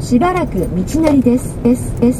しばらく道なりです。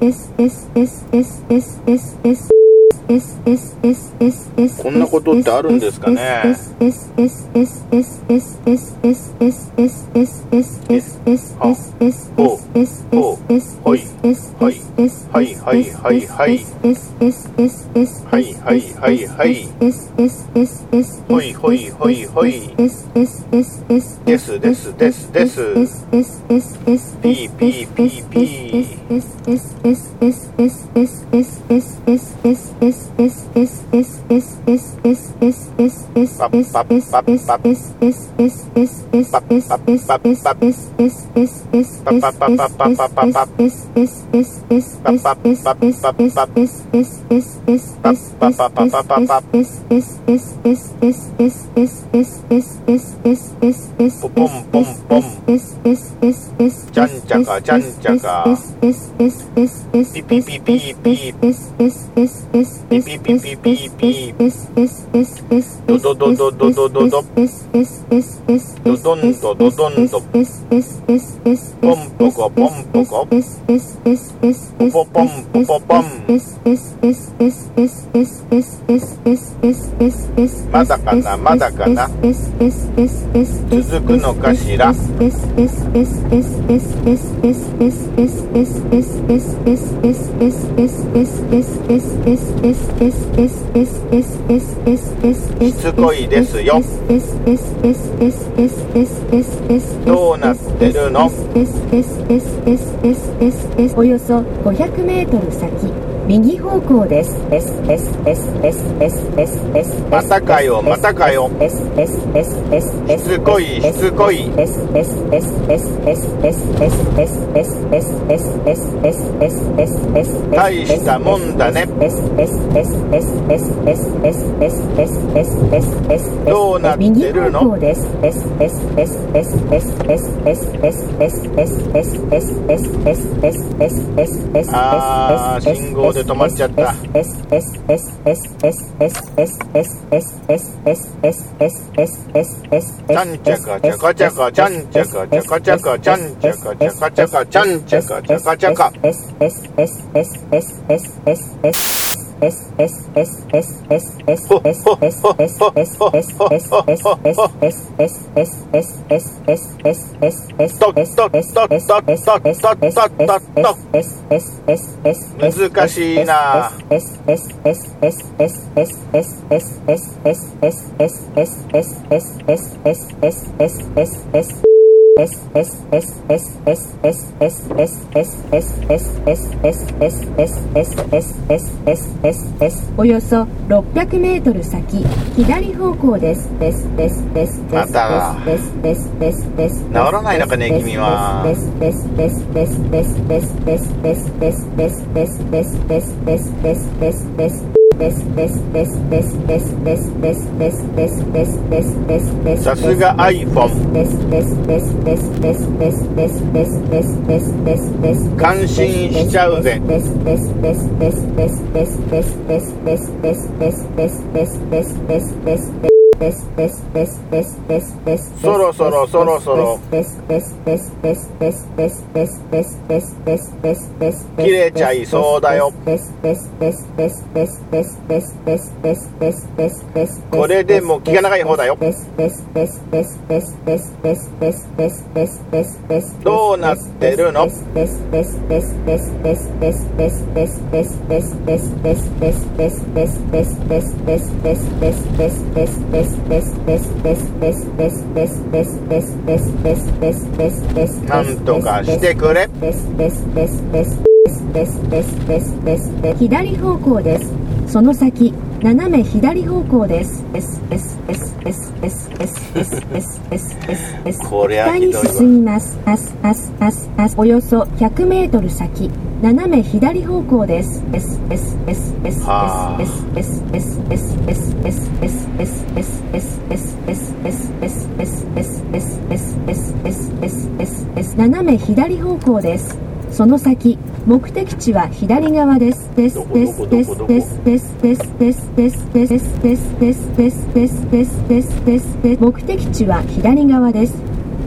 is is is is is is is こんなことってあるんですかね？Jan jaga. Beep beep beep beep. ピピピピピピドドドドドドドドドドンドドドンドポンポコポンポコポポンポポポンまだかなまだかな続くのかしらすごいですよ。どうなってるの？およそ500メートル先。右方向です。またかよ、またかよ。しつこい、しつこい。大したもんだね。どうなってるの？ああ、信号でで止まっちゃった。ちゃんちゃかちゃかちゃかちゃんちゃかちゃかちゃかちゃんちゃかちゃかちゃかちゃんちゃかちゃかちゃか。難しいなおよそ600メートル先左方向です。また治らないのかね君はさすが iPhone 感心しちゃうぜ。そろそろそろそろ切れちゃいそうだよこれでも気が長い方だよ。どうなってるの？なんとかしてくれ左方向です。その先斜め左方向です北に進みますおよそ 100m 先斜め左方向です。斜め左方向です。その先目的地は左側です。ですですですですですですですですですですですですですですですです目的地は左側です。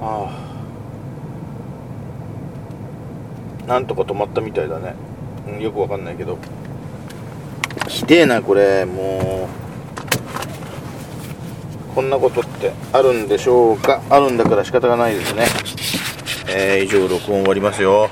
ああ。なんとか止まったみたいだね、うん、よくわかんないけど。ひでえなこれ。もう。こんなことってあるんでしょうか。あるんだから仕方がないですね。えー、以上録音終わりますよ。